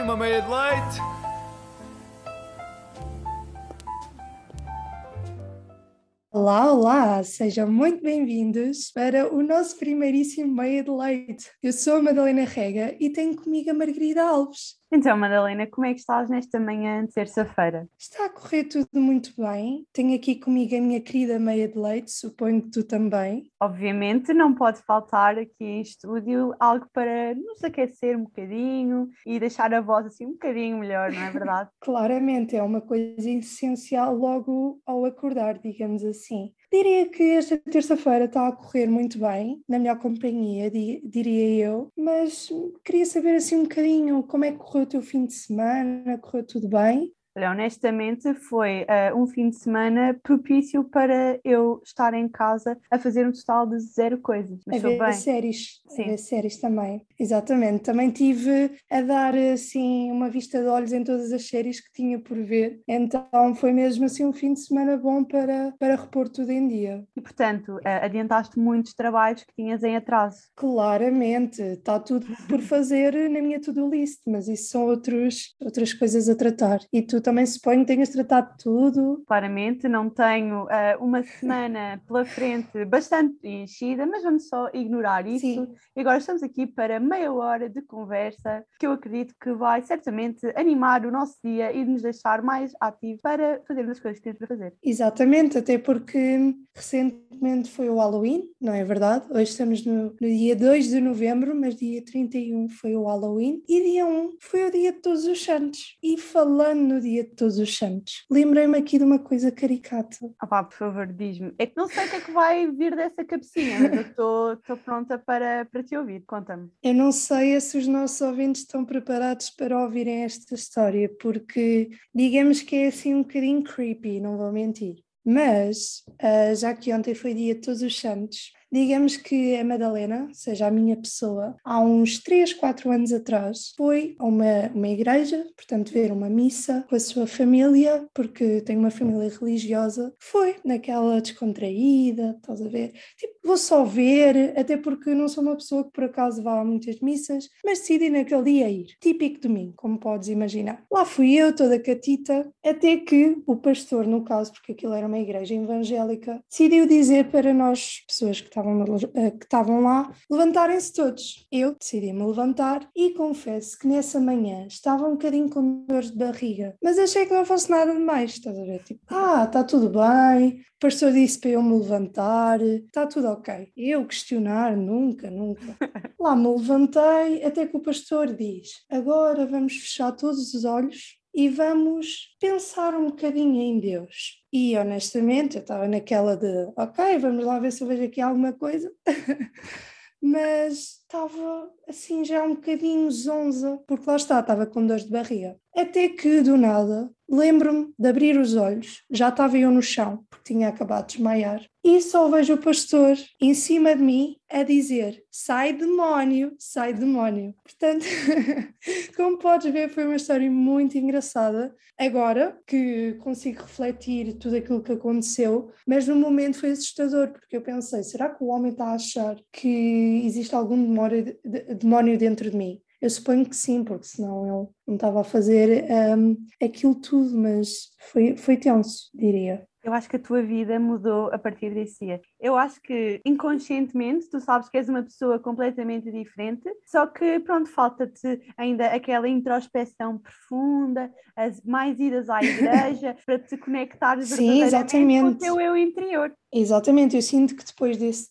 Ai, uma meia de leite. Olá, olá! Sejam muito bem-vindos para o nosso primeiríssimo Meia de Leite. Eu sou a Madalena Rega e tenho comigo a Margarida Alves. Então, Madalena, como é que estás nesta manhã de terça-feira? Está a correr tudo muito bem. Tenho aqui comigo a minha querida Meia de Leite, suponho que tu também. Obviamente, não pode faltar aqui em estúdio algo para nos aquecer um bocadinho e deixar a voz assim um bocadinho melhor, não é verdade? Claramente, é uma coisa essencial logo ao acordar, digamos assim. Diria que esta terça-feira está a correr muito bem, na melhor companhia, diria eu, mas queria saber assim um bocadinho como é que correu o teu fim de semana, correu tudo bem? Olha, honestamente, foi uh, um fim de semana propício para eu estar em casa a fazer um total de zero coisas. Mas a ver bem. séries, Sim. a ver séries também. Exatamente. Também tive a dar assim uma vista de olhos em todas as séries que tinha por ver. Então foi mesmo assim um fim de semana bom para, para repor tudo em dia. E portanto, uh, adiantaste muitos trabalhos que tinhas em atraso. Claramente, está tudo por fazer na minha to-do list, mas isso são outros, outras coisas a tratar. E tu também suponho que tenhas tratado tudo. Claramente, não tenho uh, uma semana pela frente bastante enchida, mas vamos só ignorar isso. Sim. E agora estamos aqui para meia hora de conversa que eu acredito que vai certamente animar o nosso dia e nos deixar mais ativos para fazermos as coisas que temos para fazer. Exatamente, até porque recentemente foi o Halloween, não é verdade? Hoje estamos no, no dia 2 de novembro, mas dia 31 foi o Halloween e dia 1 foi o dia de Todos os Santos. E falando no dia de todos os santos. Lembrei-me aqui de uma coisa caricata. Ah pá, por favor, diz-me. É que não sei o que é que vai vir dessa cabecinha, mas eu estou pronta para, para te ouvir. Conta-me. Eu não sei se os nossos ouvintes estão preparados para ouvirem esta história, porque digamos que é assim um bocadinho creepy, não vou mentir. Mas, uh, já que ontem foi dia de Todos os Santos, Digamos que a Madalena, seja a minha pessoa, há uns 3, 4 anos atrás, foi a uma, uma igreja, portanto, ver uma missa com a sua família, porque tem uma família religiosa. Foi naquela descontraída, estás a ver? Tipo, vou só ver, até porque não sou uma pessoa que por acaso vá a muitas missas, mas decidi naquele dia ir. Típico domingo, como podes imaginar. Lá fui eu, toda catita, até que o pastor, no caso, porque aquilo era uma igreja evangélica, decidiu dizer para nós, pessoas que estavam, eh, que estavam lá, levantarem-se todos. Eu decidi-me levantar e confesso que nessa manhã estava um bocadinho com dores de barriga, mas achei que não fosse nada demais, estás a ver? Tipo, ah, está tudo bem, o pastor disse para eu me levantar, está tudo ok. Eu questionar, nunca, nunca. Lá me levantei, até que o pastor diz: agora vamos fechar todos os olhos e vamos pensar um bocadinho em Deus. E honestamente, eu estava naquela de, ok, vamos lá ver se eu vejo aqui alguma coisa. Mas estava assim já um bocadinho zonza, porque lá está, estava com dores de barriga. Até que do nada lembro-me de abrir os olhos, já estava eu no chão, porque tinha acabado de desmaiar, e só vejo o pastor em cima de mim a dizer: sai demónio, sai demónio. Portanto, como podes ver, foi uma história muito engraçada. Agora que consigo refletir tudo aquilo que aconteceu, mas no momento foi assustador, porque eu pensei: será que o homem está a achar que existe algum demónio, demónio dentro de mim? Eu suponho que sim, porque senão ele não estava a fazer um, aquilo tudo, mas foi, foi tenso, diria. Eu acho que a tua vida mudou a partir desse dia. Eu acho que inconscientemente tu sabes que és uma pessoa completamente diferente, só que pronto, falta-te ainda aquela introspeção profunda, as mais idas à igreja para te conectares Sim, exatamente. com o teu eu interior. Exatamente, eu sinto que depois desse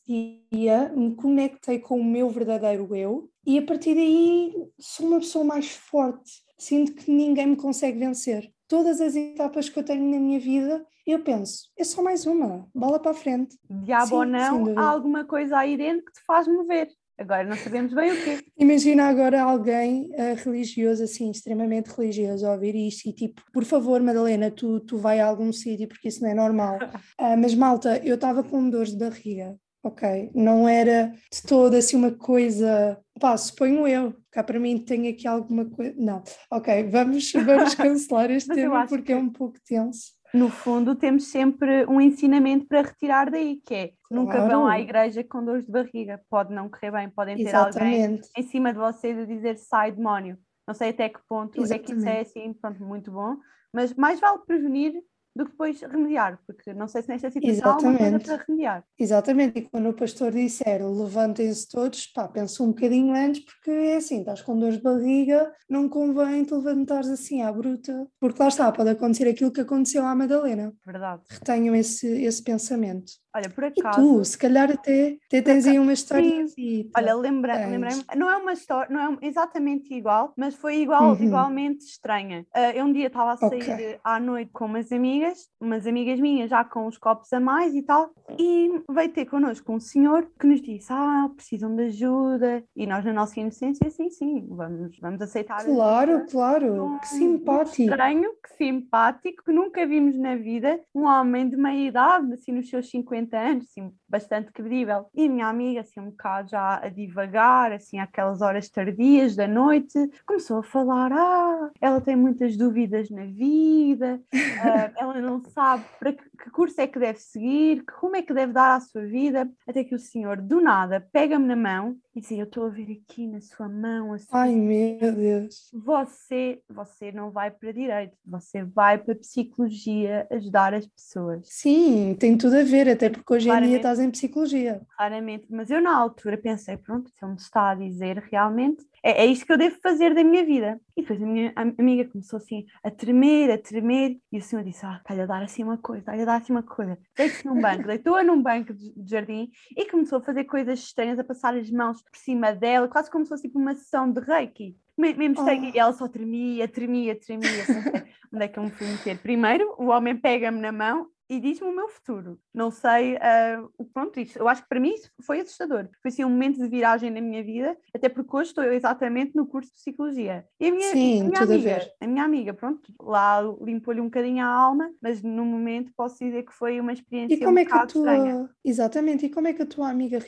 dia me conectei com o meu verdadeiro eu e a partir daí sou uma pessoa mais forte. Sinto que ninguém me consegue vencer. Todas as etapas que eu tenho na minha vida, eu penso, é só mais uma, bola para a frente. Diabo Sim, ou não, há alguma coisa aí dentro que te faz mover. Agora não sabemos bem o quê. Imagina agora alguém uh, religioso, assim, extremamente religioso, a ouvir isto e tipo, por favor, Madalena, tu, tu vai a algum sítio porque isso não é normal. Uh, mas malta, eu estava com dores de barriga ok? Não era de toda assim uma coisa, pá, suponho eu, cá para mim tem aqui alguma coisa, não, ok, vamos, vamos cancelar este tema porque é um pouco tenso. No fundo, temos sempre um ensinamento para retirar daí, que é claro. nunca vão à igreja com dores de barriga, pode não correr bem, podem ter Exatamente. alguém em cima de vocês a dizer sai demónio Não sei até que ponto Exatamente. é que isso é assim, pronto, muito bom, mas mais vale prevenir do que depois remediar, porque não sei se nesta situação Exatamente. há uma coisa para remediar. Exatamente, e quando o pastor disser levantem-se todos, pá, penso um bocadinho antes, porque é assim, estás com dores de barriga, não convém te levantares assim à bruta, porque lá está, pode acontecer aquilo que aconteceu à Madalena. Verdade. Retenham esse, esse pensamento. Olha, por acaso. E tu, se calhar até, até tens aí uma história. Assim, Olha, lembrei-me, lembrei não é uma história, não é exatamente igual, mas foi igual, uhum. igualmente estranha. Uh, eu um dia estava a sair okay. à noite com umas amigas, umas amigas minhas já com os copos a mais e tal, e veio ter connosco um senhor que nos disse: Ah, precisam de ajuda. E nós, na nossa inocência, sim, sim, vamos, vamos aceitar. Claro, claro, que simpático. Estranho, que simpático, que nunca vimos na vida. Um homem de meia idade, assim, nos seus 50 50 anos, assim, bastante credível. E a minha amiga, assim, um bocado já a divagar, assim, aquelas horas tardias da noite, começou a falar: ah, ela tem muitas dúvidas na vida, uh, ela não sabe para que, que, curso é que deve seguir, que rumo é que deve dar à sua vida, até que o senhor, do nada, pega-me na mão e diz: Eu estou a ver aqui na sua mão. Assim, Ai, meu Deus! Você, você não vai para direito, você vai para psicologia ajudar as pessoas. Sim, tem tudo a ver, até porque hoje em dia estás em psicologia. Claramente, mas eu na altura pensei, pronto, se ele me está a dizer realmente, é, é isto que eu devo fazer da minha vida. E depois a minha amiga começou assim a tremer, a tremer, e o senhor disse, ah, está-lhe a dar assim uma coisa, está-lhe a dar assim uma coisa. Deite-se num banco, deitou-a num banco de, de jardim e começou a fazer coisas estranhas, a passar as mãos por cima dela, quase como se fosse tipo uma sessão de reiki mesmo oh. e ela só tremia, tremia, tremia. Onde é que eu me fui meter? Primeiro, o homem pega-me na mão e diz-me o meu futuro. Não sei, uh, pronto, isso, eu acho que para mim isso foi assustador. Foi assim um momento de viragem na minha vida, até porque hoje estou exatamente no curso de Psicologia. E a minha, Sim, a minha amiga, a, a, minha amiga, pronto, lá limpou-lhe um bocadinho a alma, mas no momento posso dizer que foi uma experiência e como um é que a tua, estranha. Exatamente, e como é que a tua amiga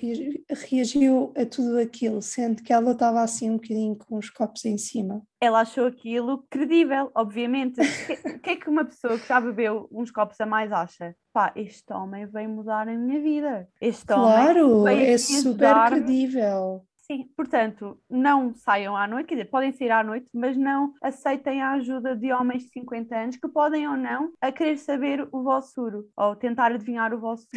reagiu a tudo aquilo, sendo que ela estava assim um bocadinho com os copos em cima? Ela achou aquilo credível, obviamente. O que, é que uma pessoa que já bebeu uns copos a mais acha? Pá, este homem veio mudar a minha vida. Este claro, homem é super credível. Sim, portanto, não saiam à noite, quer dizer, podem sair à noite, mas não aceitem a ajuda de homens de 50 anos que podem ou não a querer saber o vosso futuro ou tentar adivinhar o vosso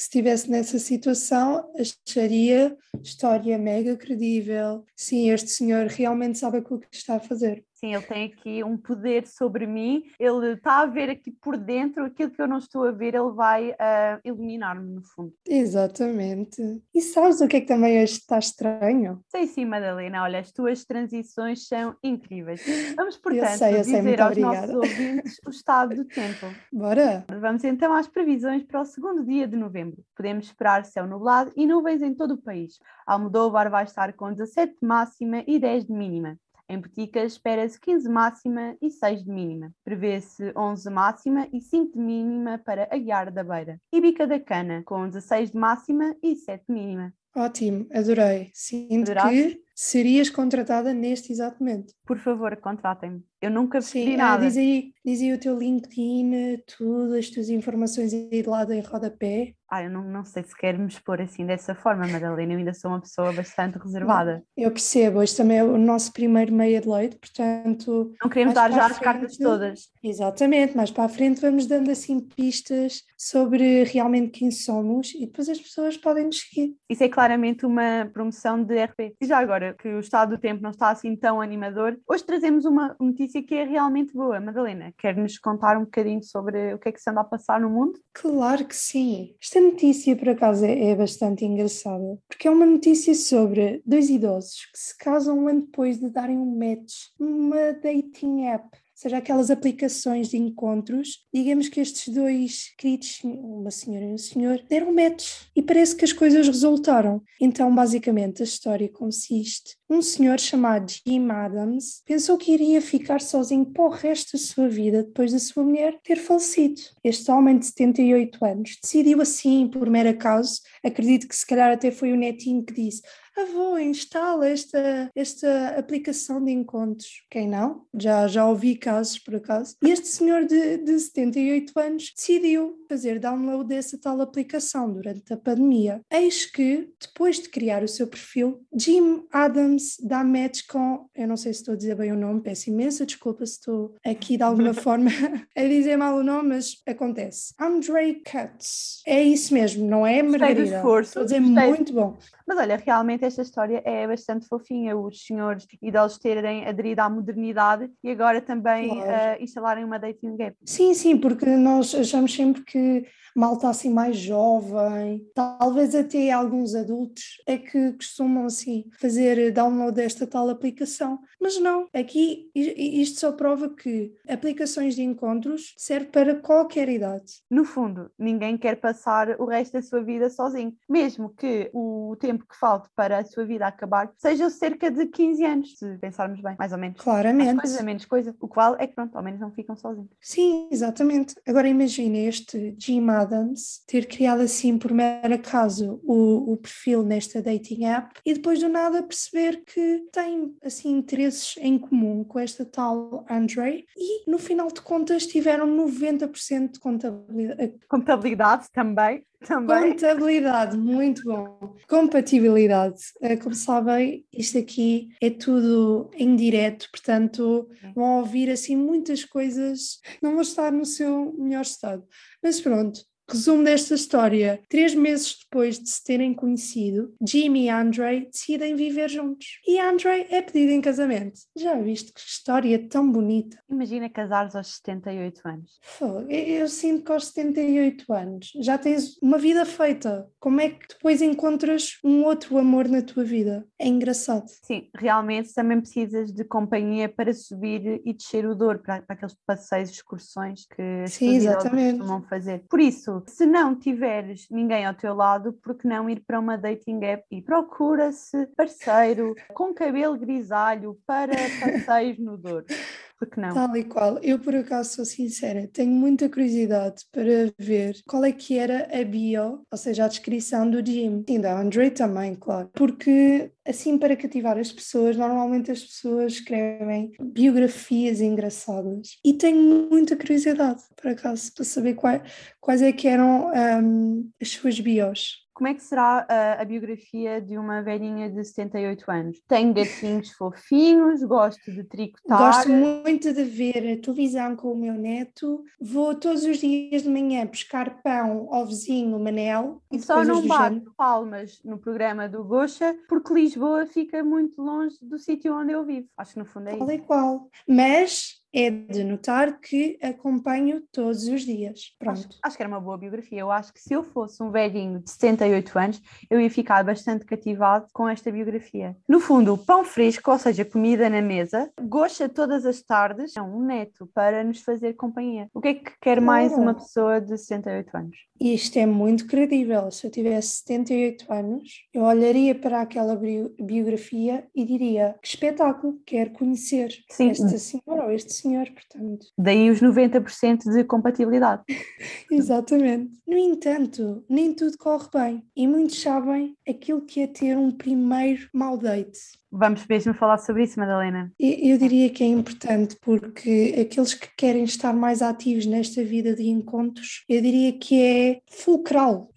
futuro. Se estivesse nessa situação, acharia história mega credível. Sim, este senhor realmente sabe o que está a fazer. Sim, ele tem aqui um poder sobre mim, ele está a ver aqui por dentro aquilo que eu não estou a ver, ele vai uh, iluminar-me no fundo. Exatamente. E sabes o que é que também está estranho? Sei sim, Madalena, olha, as tuas transições são incríveis. Vamos, portanto, eu sei, eu sei, dizer aos obrigada. nossos ouvintes o estado do tempo. Bora! Vamos então às previsões para o segundo dia de novembro. Podemos esperar céu nublado e nuvens em todo o país. Almodóvar vai estar com 17 de máxima e 10 de mínima. Em Boticas espera-se 15 máxima e 6 de mínima. Prevê-se 11 máxima e 5 de mínima para Aguiar da Beira. E Bica da Cana, com 16 de máxima e 7 de mínima. Ótimo, adorei. Sinto Adoraste? que serias contratada neste exato momento. Por favor, contratem-me. Eu nunca pedi nada. Ah, diz, aí, diz aí o teu LinkedIn, tudo, as tuas informações aí de lado em rodapé. Ah, eu não, não sei se quero me expor assim dessa forma, Madalena. Eu ainda sou uma pessoa bastante reservada. Não, eu percebo, este também é o nosso primeiro meia de leite, portanto. Não queremos dar já as cartas todas. Exatamente, mas para a frente vamos dando assim pistas sobre realmente quem somos e depois as pessoas podem nos seguir. Isso é claramente uma promoção de RP. E já agora, que o estado do tempo não está assim tão animador, hoje trazemos uma notícia que é realmente boa. Madalena, quer nos contar um bocadinho sobre o que é que se anda a passar no mundo? Claro que sim. Esta notícia, por acaso, é, é bastante engraçada, porque é uma notícia sobre dois idosos que se casam um ano depois de darem um match numa dating app seja, aquelas aplicações de encontros, digamos que estes dois queridos, uma senhora e um senhor, deram match e parece que as coisas resultaram. Então, basicamente, a história consiste: um senhor chamado Jim Adams pensou que iria ficar sozinho para o resto da sua vida depois da sua mulher ter falecido. Este homem de 78 anos decidiu assim, por mero acaso, acredito que se calhar até foi o netinho que disse: avô, instala esta, esta aplicação de encontros. Quem não? Já, já ouvi casos por acaso. E este senhor de, de 78 anos decidiu fazer download dessa tal aplicação durante a pandemia. Eis que, depois de criar o seu perfil, Jim Adams dá match com, eu não sei se estou a dizer bem o nome, peço imensa desculpa se estou aqui de alguma forma a dizer mal o nome, mas acontece. Andre Katz. É isso mesmo, não é, Margarida? Estou a dizer muito bom. Mas olha, realmente esta história é bastante fofinha, os senhores idosos terem aderido à modernidade e agora também claro. uh, instalarem uma dating gap. Sim, sim, porque nós achamos sempre que malta assim mais jovem, talvez até alguns adultos, é que costumam assim fazer download desta tal aplicação. Mas não, aqui isto só prova que aplicações de encontros serve para qualquer idade. No fundo, ninguém quer passar o resto da sua vida sozinho, mesmo que o tempo que falte para a sua vida acabar seja cerca de 15 anos, se pensarmos bem, mais ou menos. Claramente. Mais coisa, menos coisa. O qual é que pronto, ao menos não ficam sozinhos. Sim, exatamente. Agora imagine este Jim Adams ter criado assim por mero acaso o, o perfil nesta dating app e depois do nada perceber que tem assim interesses em comum com esta tal Andre e no final de contas tiveram 90% de contabilidade. Contabilidade também. Também. Contabilidade, muito bom. Compatibilidade. Eh, como sabem, isto aqui é tudo em direto, portanto vão ouvir assim muitas coisas, não vão estar no seu melhor estado. Mas pronto, Resumo desta história: três meses depois de se terem conhecido, Jimmy e Andre decidem viver juntos. E Andre é pedido em casamento. Já viste que história tão bonita? Imagina casares aos 78 anos. eu, eu sinto que aos 78 anos já tens uma vida feita. Como é que depois encontras um outro amor na tua vida? É engraçado. Sim, realmente também precisas de companhia para subir e descer o dor, para, para aqueles passeios, excursões que as Sim, exatamente. costumam fazer. Por isso, se não tiveres ninguém ao teu lado, por que não ir para uma dating app e procura-se parceiro com cabelo grisalho para passeios no Douro? porque não? Tal e qual. Eu, por acaso, sou sincera, tenho muita curiosidade para ver qual é que era a bio, ou seja, a descrição do Jim. E da Andre também, claro. Porque, assim, para cativar as pessoas, normalmente as pessoas escrevem biografias engraçadas. E tenho muita curiosidade, por acaso, para saber quais, quais é que eram um, as suas bios. Como é que será a, a, biografia de uma velhinha de 78 anos? Tenho gatinhos fofinhos, gosto de tricotar. Gosto muito de ver a televisão com o meu neto. Vou todos os dias de manhã pescar pão ao vizinho Manel. E só não bato palmas no programa do Gocha porque Lisboa fica muito longe do sítio onde eu vivo. Acho que no fundo é qual isso. É qual. Mas é de notar que acompanho todos os dias. Pronto. Acho, acho, que era uma boa biografia. Eu acho que se eu fosse um velhinho de 78 anos, eu ia ficar bastante cativado com esta biografia. No fundo, pão fresco, ou seja, comida na mesa, gosta todas as tardes, é um neto para nos fazer companhia. O que é que quer mais uma pessoa de 68 anos? Isto é muito credível. Se eu tivesse 78 anos, eu olharia para aquela biografia e diria que espetáculo, quero conhecer Sim. esta senhora ou este senhor, portanto. Daí os 90% de compatibilidade. Exatamente. No entanto, nem tudo corre bem e muitos sabem aquilo que é ter um primeiro mau date. Vamos mesmo falar sobre isso, Madalena. Eu diria que é importante porque aqueles que querem estar mais ativos nesta vida de encontros, eu diria que é fulcral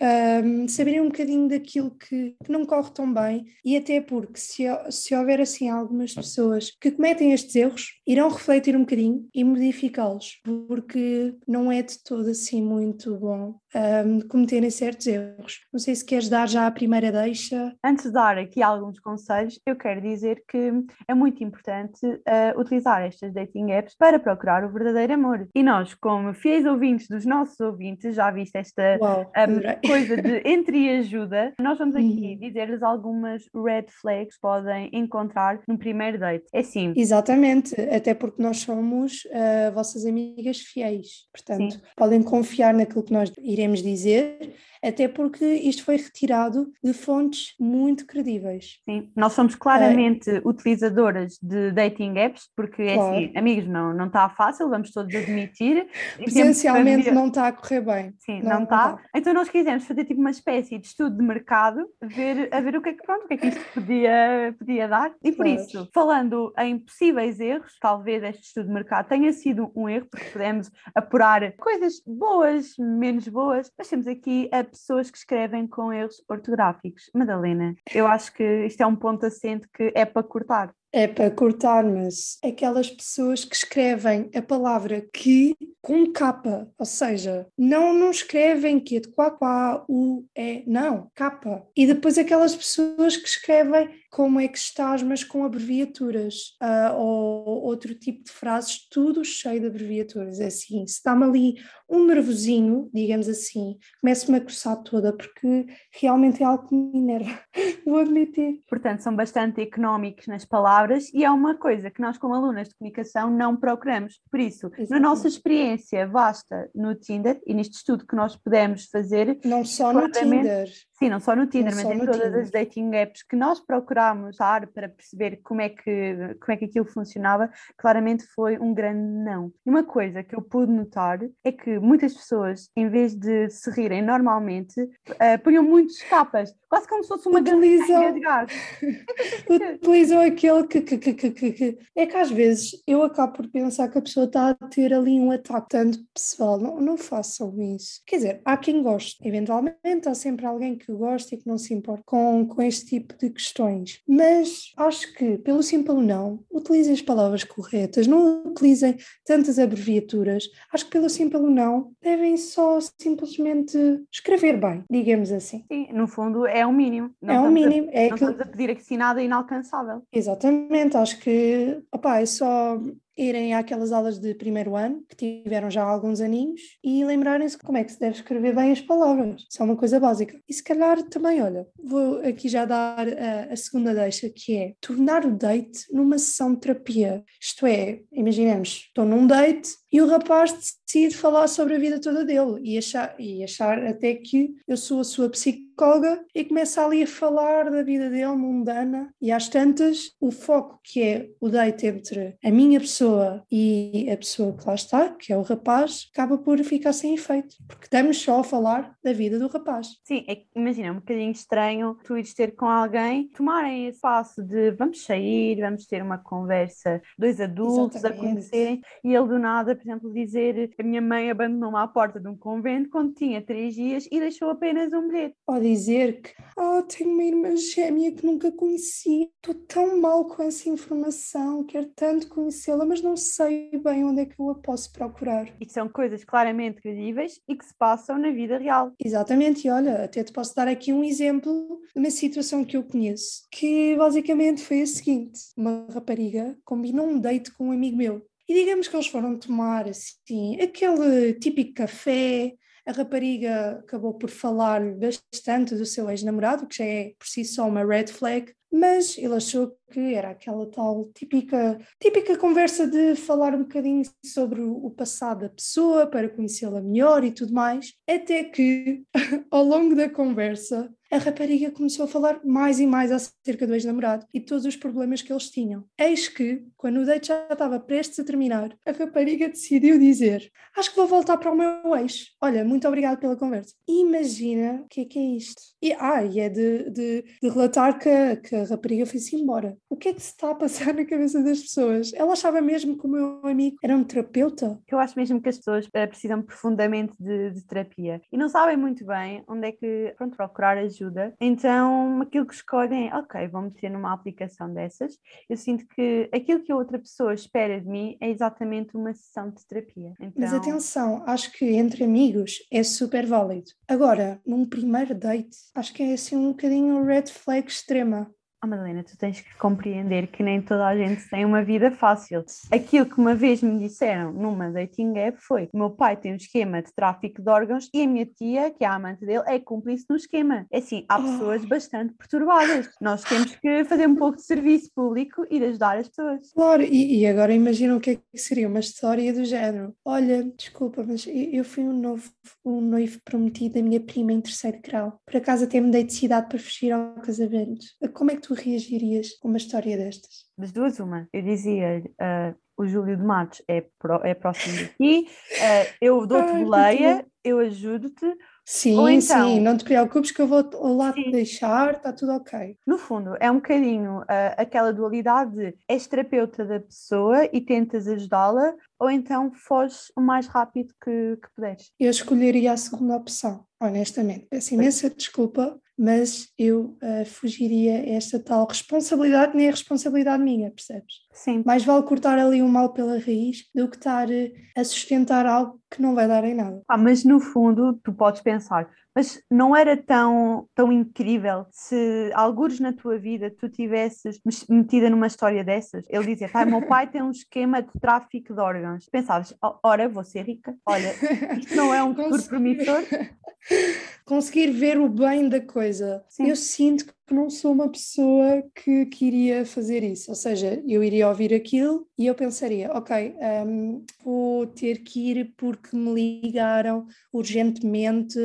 um, saberem um bocadinho daquilo que, que, não corre tão bem e até porque se, se houver assim algumas pessoas que cometem estes erros, irão refletir um bocadinho e modificá-los, porque não é de todo assim muito bom um, cometerem certos erros. Não sei se queres dar já a primeira deixa. Antes de dar aqui alguns conselhos, eu quero dizer que é muito importante uh, utilizar estas dating apps para procurar o verdadeiro amor. E nós, como fiéis ouvintes dos nossos ouvintes, já viste esta Uau, um, coisa de entreajuda, nós vamos aqui uhum. dizer-lhes algumas red flags que podem encontrar no primeiro date. É sim. Exatamente, até porque nós somos uh, vossas amigas fiéis, portanto, Sim. podem confiar naquilo que nós iremos dizer até porque isto foi retirado de fontes muito credíveis. Sim, nós somos claramente é. utilizadoras de dating apps, porque é claro. assim, amigos, não, não está fácil, vamos todos admitir. Presencialmente não está a correr bem. Sim, não, está. Então nós quisemos fazer tipo uma espécie de estudo de mercado, ver, a ver o que é que, pronto, o que, é que isto podia, podia dar. E por claro. isso, falando em possíveis erros, talvez este estudo de mercado tenha sido um erro, porque podemos apurar coisas boas, menos boas, mas temos aqui a pessoas que escrevem com erros ortográficos. Madalena, eu acho que isto é um ponto assente que é para cortar. É para cortar, mas aquelas pessoas que escrevem a palavra que com capa, ou seja, não, não escrevem que é de quá, quá, u, é, não, capa. E depois aquelas pessoas que escrevem como é que estás, mas com abreviaturas, uh, ou outro tipo de frases, tudo cheio de abreviaturas. É assim, se dá-me ali um nervosinho, digamos assim, começo-me a coçar toda, porque realmente é algo que me enerva, vou admitir. Portanto, são bastante económicos nas palavras e é uma coisa que nós, como alunas de comunicação, não procuramos. Por isso, Exatamente. na nossa experiência vasta no Tinder e neste estudo que nós pudemos fazer. Não só no Tinder. Sim, não só no Tinder, não mas em todas Tinder. as dating apps que nós procurámos usar para perceber como é, que, como é que aquilo funcionava, claramente foi um grande não. E uma coisa que eu pude notar é que muitas pessoas, em vez de se rirem normalmente, uh, punham muitos capas, quase como se fosse uma utilizam, de gás. utilizam aquele que, que, que, que, que, É que às vezes eu acabo por pensar que a pessoa está a ter ali um ataque tanto pessoal. Não, não façam isso. Quer dizer, há quem goste. Eventualmente há sempre alguém que gosta e que não se importa com, com este tipo de questões. Mas acho que, pelo simples não, utilizem as palavras corretas, não utilizem tantas abreviaturas. Acho que pelo simples não, devem só simplesmente escrever bem, digamos assim. Sim, no fundo é o mínimo. Não é o mínimo. A, é não que... estamos a pedir aqui nada inalcançável. Exatamente, acho que opa, é só irem àquelas aulas de primeiro ano, que tiveram já alguns aninhos, e lembrarem-se como é que se deve escrever bem as palavras. Isso é uma coisa básica. E se calhar também, olha, vou aqui já dar a, a segunda deixa, que é tornar o date numa sessão de terapia. Isto é, imaginemos, estou num date e o rapaz decide falar sobre a vida toda dele e achar, e achar até que eu sou a sua psicóloga e começa ali a falar da vida dele mundana e às tantas o foco que é o date entre a minha pessoa e a pessoa que lá está, que é o rapaz, acaba por ficar sem efeito, porque estamos só a falar da vida do rapaz. Sim, é, imagina, é um bocadinho estranho tu ires ter com alguém, tomarem esse passo de vamos sair, vamos ter uma conversa, dois adultos Exatamente. a conhecerem e ele do nada por exemplo, dizer a minha mãe abandonou-me à porta de um convento quando tinha três dias e deixou apenas um bilhete. Ou dizer que, oh, tenho uma irmã gêmea que nunca conheci, estou tão mal com essa informação, quero tanto conhecê-la, mas não sei bem onde é que eu a posso procurar. E são coisas claramente credíveis e que se passam na vida real. Exatamente, e olha, até te posso dar aqui um exemplo de uma situação que eu conheço, que basicamente foi a seguinte: uma rapariga combinou um date com um amigo meu e digamos que eles foram tomar assim aquele típico café. A rapariga acabou por falar bastante do seu ex-namorado, que já é por si só uma red flag, mas ele achou que era aquela tal típica, típica conversa de falar um bocadinho sobre o passado da pessoa para conhecê-la melhor e tudo mais, até que ao longo da conversa a rapariga começou a falar mais e mais acerca do ex-namorado e todos os problemas que eles tinham. Eis que, quando o date já estava prestes a terminar, a rapariga decidiu dizer: Acho que vou voltar para o meu ex. Olha, muito obrigada pela conversa. Imagina o que é que é isto. E, ah, e é de, de, de relatar que, que a rapariga foi-se embora. O que é que se está a passar na cabeça das pessoas? Ela achava mesmo que o meu amigo era um terapeuta? Eu acho mesmo que as pessoas uh, precisam profundamente de, de terapia e não sabem muito bem onde é que pronto, procurar ajuda ajuda. Então, aquilo que escolhem é, ok, vou meter numa aplicação dessas. Eu sinto que aquilo que a outra pessoa espera de mim é exatamente uma sessão de terapia. Então... Mas atenção, acho que entre amigos é super válido. Agora, num primeiro date, acho que é assim um bocadinho red flag extrema. Oh, Madalena, tu tens que compreender que nem toda a gente tem uma vida fácil. Aquilo que uma vez me disseram numa dating app foi: o meu pai tem um esquema de tráfico de órgãos e a minha tia, que é a amante dele, é cúmplice no esquema. É assim, há pessoas oh. bastante perturbadas. Nós temos que fazer um pouco de serviço público e de ajudar as pessoas. Claro, e, e agora imagina o que é que seria uma história do género. Olha, desculpa, mas eu fui um novo um noivo prometido da minha prima em terceiro grau. Por acaso até mudei de cidade para fugir ao casamento. Como é que tu tu reagirias a uma história destas? Das duas, uma. Eu dizia uh, o Júlio de Matos é, pro, é próximo daqui, uh, eu dou-te boleia, eu ajudo-te, Sim, então, sim, não te preocupes que eu vou lá sim. te deixar, está tudo ok. No fundo, é um bocadinho uh, aquela dualidade de és terapeuta da pessoa e tentas ajudá-la, ou então foges o mais rápido que, que puderes. Eu escolheria a segunda opção, honestamente. Peço imensa desculpa, mas eu uh, fugiria a esta tal responsabilidade, nem é responsabilidade minha, percebes? Sim. Mais vale cortar ali o mal pela raiz do que estar uh, a sustentar algo que não vai dar em nada. Ah, mas no fundo, tu podes pensar, mas não era tão, tão incrível se alguns na tua vida tu tivesses metida numa história dessas? Ele dizia, pai, meu pai tem um esquema de tráfico de órgãos. Pensavas, ora, vou ser rica, olha, isto não é um futuro promissor? Conseguir ver o bem da coisa. Sim. Eu sinto que não sou uma pessoa que queria fazer isso, ou seja, eu iria ouvir aquilo e eu pensaria, ok, um, vou ter que ir porque me ligaram urgentemente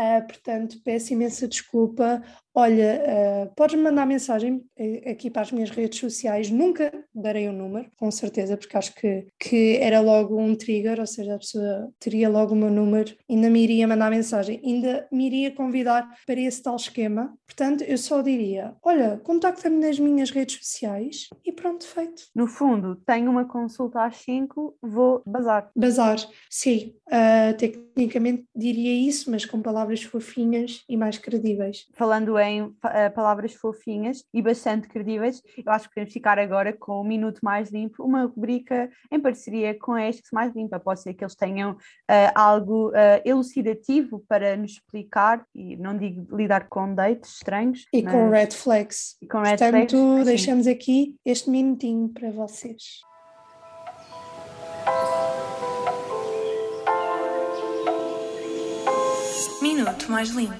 Uh, portanto, peço imensa desculpa. Olha, uh, podes mandar mensagem eh, aqui para as minhas redes sociais. Nunca darei o um número, com certeza, porque acho que, que era logo um trigger, ou seja, a pessoa teria logo o meu número, ainda me iria mandar mensagem, ainda me iria convidar para esse tal esquema. Portanto, eu só diria: olha, contacta-me nas minhas redes sociais e pronto, feito. No fundo, tenho uma consulta às 5, vou bazar. Bazar, sim. Uh, tecnicamente diria isso, mas com palavras fofinhas e mais credíveis. Falando em uh, palavras fofinhas e bastante credíveis, eu acho que podemos ficar agora com o Minuto Mais Limpo, uma rubrica em parceria com a Estes Mais Limpa. Pode ser que eles tenham uh, algo elucidativo para nos explicar, e não digo lidar com dates estranhos. E mas... com red flags. E com red Portanto, flags, deixamos aqui este minutinho para vocês. Minuto mais limpo.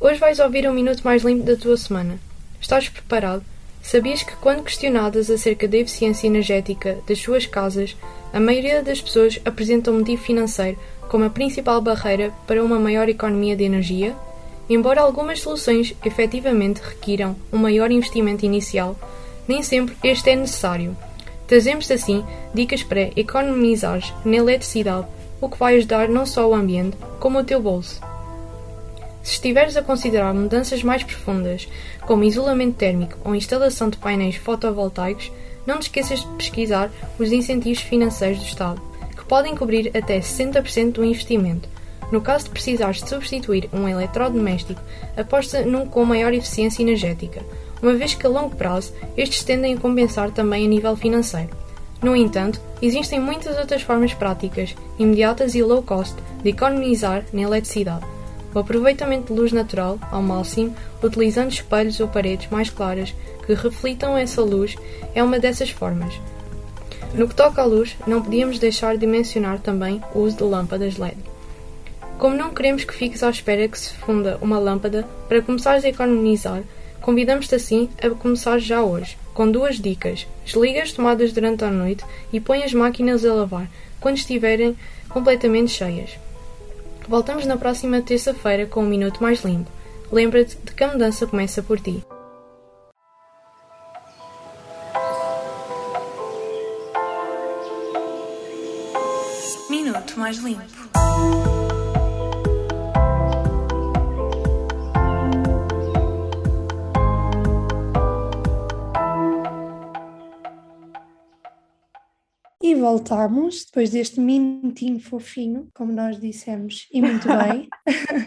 Hoje vais ouvir um minuto mais limpo da tua semana. Estás preparado? Sabias que, quando questionadas acerca da eficiência energética das suas casas, a maioria das pessoas apresenta o um motivo financeiro como a principal barreira para uma maior economia de energia? Embora algumas soluções efetivamente requiram um maior investimento inicial, nem sempre este é necessário. Trazemos assim dicas para economizar na eletricidade, o que vai ajudar não só o ambiente, como o teu bolso. Se estiveres a considerar mudanças mais profundas, como isolamento térmico ou instalação de painéis fotovoltaicos, não te esqueças de pesquisar os incentivos financeiros do Estado, que podem cobrir até 60% do investimento. No caso de precisares de substituir um eletrodoméstico, aposta num com maior eficiência energética, uma vez que a longo prazo estes tendem a compensar também a nível financeiro. No entanto, existem muitas outras formas práticas, imediatas e low cost de economizar na eletricidade o aproveitamento de luz natural ao máximo, utilizando espelhos ou paredes mais claras que reflitam essa luz, é uma dessas formas. No que toca à luz, não podíamos deixar de mencionar também o uso de lâmpadas LED. Como não queremos que fiques à espera que se funda uma lâmpada para começares a economizar, convidamos-te assim a começar já hoje, com duas dicas. Desliga as tomadas durante a noite e põe as máquinas a lavar quando estiverem completamente cheias. Voltamos na próxima terça-feira com um minuto mais limpo. Lembra-te de que a mudança começa por ti. Minuto mais limpo. Voltamos, depois deste minutinho fofinho, como nós dissemos, e muito bem.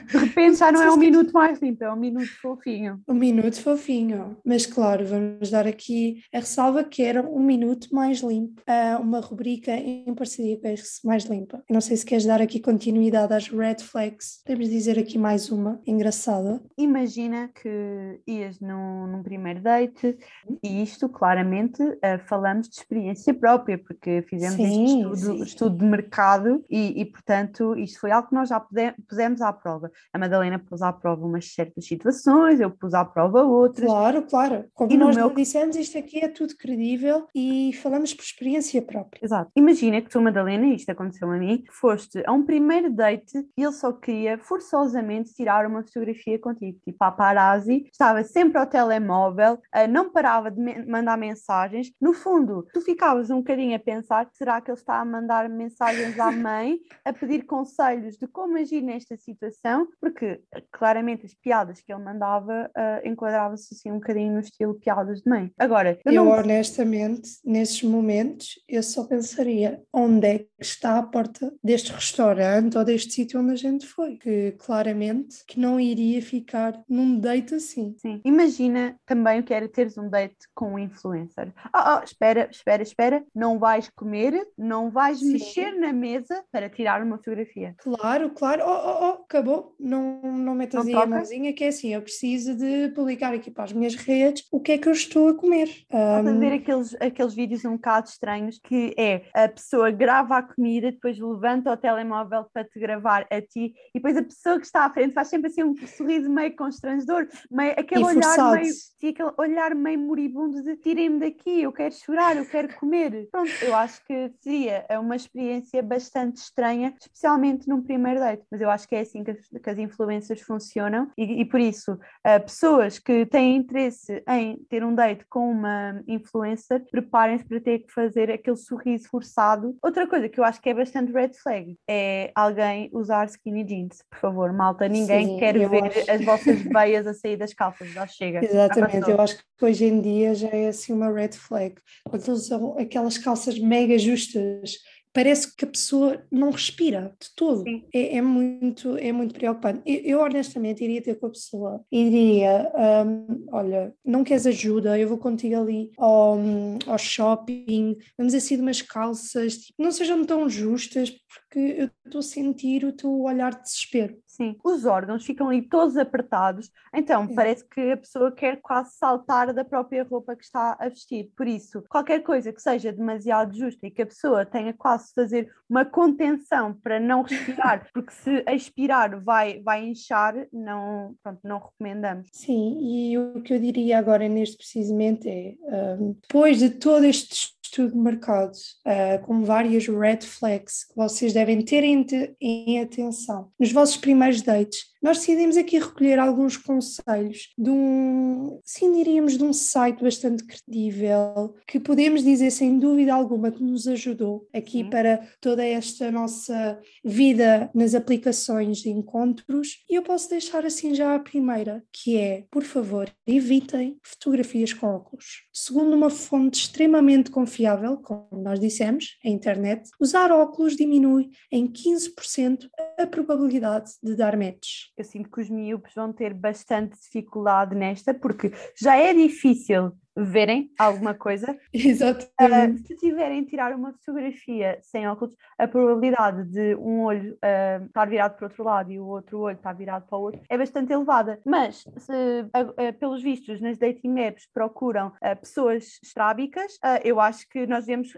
De repente já não é um minuto mais limpo, é um minuto fofinho. Um minuto fofinho, mas claro, vamos dar aqui a ressalva que era um minuto mais limpo, uma rubrica em parceria com a Mais Limpa. não sei se queres dar aqui continuidade às red flags, podemos dizer aqui mais uma, engraçada. Imagina que ias num, num primeiro date, e isto claramente uh, falamos de experiência própria, porque fizemos sim, estudo, estudo, de mercado e, e, portanto, isto foi algo que nós já pusemos à prova. A Madalena pôs à prova umas certas situações, eu pus à prova outras. Claro, claro. Como e nós meu... dissemos, isto aqui é tudo credível e falamos por experiência própria. Exato. Imagina que tu, Madalena, isto aconteceu a mim, foste a um primeiro date e ele só queria forçosamente tirar uma fotografia contigo. Tipo, paparazzi, estava sempre ao telemóvel, eh, não parava de mandar mensagens. No fundo, tu ficavas um bocadinho a pensar: será que ele está a mandar mensagens à mãe, a pedir conselhos de como agir nesta situação? Porque claramente as piadas que ele mandava uh, enquadravam-se assim um bocadinho no estilo piadas de mãe. Agora, eu, eu não... honestamente, nesses momentos, eu só pensaria onde é que está a porta deste restaurante ou deste sítio onde a gente foi, que claramente que não iria ficar num date assim. Sim. Imagina também o que era teres um date com um influencer. Oh, oh espera, espera, espera, não vais comer, não vais Sim. mexer na mesa para tirar uma fotografia. Claro, claro. Oh, oh, oh acabou. Não, não metas não aí a mãozinha, que é assim, eu preciso de publicar aqui para as minhas redes o que é que eu estou a comer. Estás um... a ver aqueles, aqueles vídeos um bocado estranhos que é a pessoa grava a comida, depois levanta o telemóvel para te gravar a ti e depois a pessoa que está à frente faz sempre assim um sorriso meio constrangedor, meio, aquele olhar meio, aquele olhar meio moribundo de tirem-me daqui, eu quero chorar, eu quero comer. Pronto, eu acho que seria uma experiência bastante estranha, especialmente num primeiro date, mas eu acho que é assim que as, que as influências funcionam e, e por isso uh, pessoas que têm interesse em ter um date com uma influencer, preparem-se para ter que fazer aquele sorriso forçado. Outra coisa que eu acho que é bastante red flag é alguém usar skinny jeans, por favor, malta, ninguém Sim, quer ver acho... as vossas veias a sair das calças, já chega. Exatamente, eu acho que hoje em dia já é assim uma red flag, quando usam aquelas calças mega justas parece que a pessoa não respira de todo. É, é, muito, é muito preocupante. Eu, eu, honestamente iria ter com a pessoa e diria: um, Olha, não queres ajuda? Eu vou contigo ali ao, ao shopping, vamos assim de umas calças, tipo, não sejam tão justas, porque eu estou a sentir o teu olhar de desespero. Sim, os órgãos ficam ali todos apertados, então é. parece que a pessoa quer quase saltar da própria roupa que está a vestir. Por isso, qualquer coisa que seja demasiado justa e que a pessoa tenha quase de fazer uma contenção para não respirar, porque se expirar vai, vai inchar, não, pronto, não recomendamos. Sim, e o que eu diria agora neste precisamente é, um, depois de todo este estudo marcado uh, com várias red flags que vocês devem ter em, em atenção. Nos vossos primeiros dates nós decidimos aqui recolher alguns conselhos de um, sim diríamos, de um site bastante credível, que podemos dizer sem dúvida alguma que nos ajudou aqui sim. para toda esta nossa vida nas aplicações de encontros. E eu posso deixar assim já a primeira, que é, por favor, evitem fotografias com óculos. Segundo uma fonte extremamente confiável, como nós dissemos, a internet, usar óculos diminui em 15% a probabilidade de dar match eu sinto que os miúpes vão ter bastante dificuldade nesta, porque já é difícil verem alguma coisa. Exatamente. Uh, se tiverem tirar uma fotografia sem óculos, a probabilidade de um olho uh, estar virado para o outro lado e o outro olho estar virado para o outro é bastante elevada. Mas, se, uh, pelos vistos, nas dating apps procuram pessoas estrábicas, eu acho que nós devemos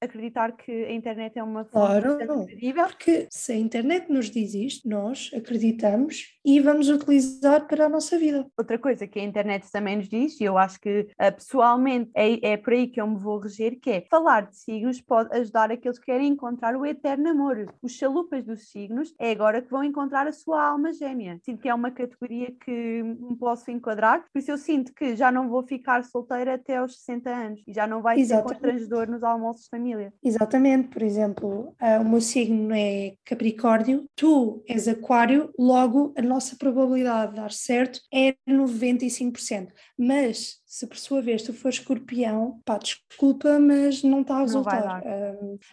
acreditar que a internet é uma fonte claro, credível. Porque se a internet nos diz isto, nós acreditamos e vamos utilizar para a nossa vida. Outra coisa que a internet também nos diz, e eu acho que pessoalmente é, é por aí que eu me vou reger, que é falar de signos pode ajudar aqueles que querem encontrar o eterno amor. Os chalupas dos signos é agora que vão encontrar a sua alma gêmea. Sinto que é uma categoria que me posso enquadrar, por isso eu sinto que já não vou ficar solteira até aos 60 anos e já não vai Exatamente. ser constrangedor nos almoços de família. Exatamente, por exemplo, uh, o meu signo é Capricórnio, tu és Aquário, logo a nossa probabilidade de dar certo é 95%. Mas se por sua vez tu for escorpião, pá, desculpa, mas não está a resultar.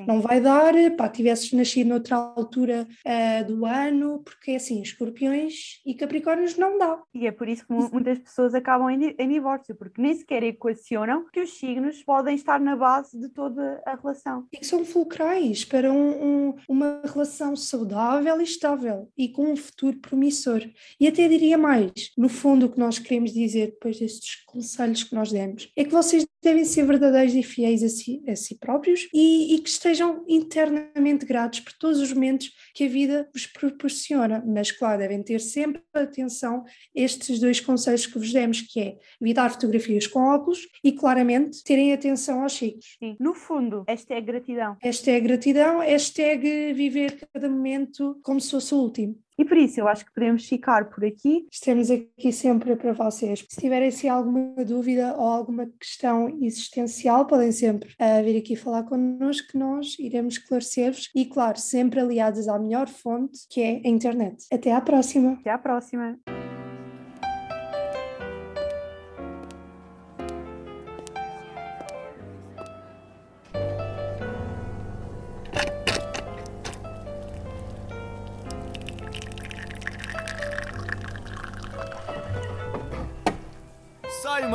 Não vai dar, dar pá, tivesses nascido noutra altura uh, do ano, porque é assim, escorpiões e capricórnios não dá. E é por isso que muitas pessoas acabam em, em divórcio, porque nem sequer equacionam que os signos podem estar na base de toda a relação. E que são fulcrais para um, um, uma relação saudável e estável e com um futuro promissor. E até diria mais, no fundo o que nós queremos dizer depois destes conselhos conselhos que nós demos é que vocês devem ser verdadeiros e fiéis a si, a si próprios e, e, que estejam internamente gratos por todos os momentos que a vida vos proporciona. Mas, claro, devem ter sempre atenção a estes dois conselhos que vos demos, que é evitar fotografias com óculos e, claramente, terem atenção aos ciclos. Sim, no fundo, esta é gratidão. Esta é gratidão, hashtag viver cada momento como se fosse o último. E por isso eu acho que podemos ficar por aqui. Estamos aqui sempre para vocês. Se tiverem assim, alguma dúvida ou alguma questão existencial, podem sempre uh, vir aqui falar connosco que nós iremos esclarecer-vos e, claro, sempre aliados à melhor fonte que é a internet. Até à próxima. Até à próxima.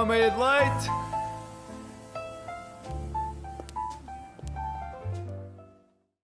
Sai uma meia de leite.